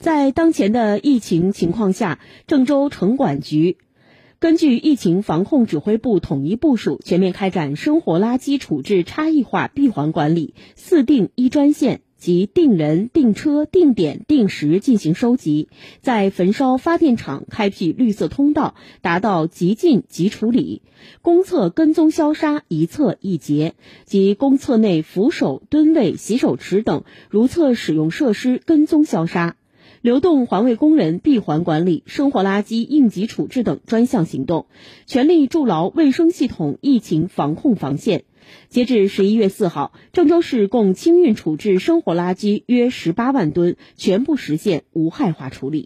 在当前的疫情情况下，郑州城管局根据疫情防控指挥部统一部署，全面开展生活垃圾处置差异化闭环管理，四定一专线及定人、定车、定点、定时进行收集，在焚烧发电厂开辟绿色通道，达到即进即处理；公厕跟踪消杀，一厕一结，及公厕内扶手、蹲位、洗手池等如厕使用设施跟踪消杀。流动环卫工人闭环管理、生活垃圾应急处置等专项行动，全力筑牢卫生系统疫情防控防线。截至十一月四号，郑州市共清运处置生活垃圾约十八万吨，全部实现无害化处理。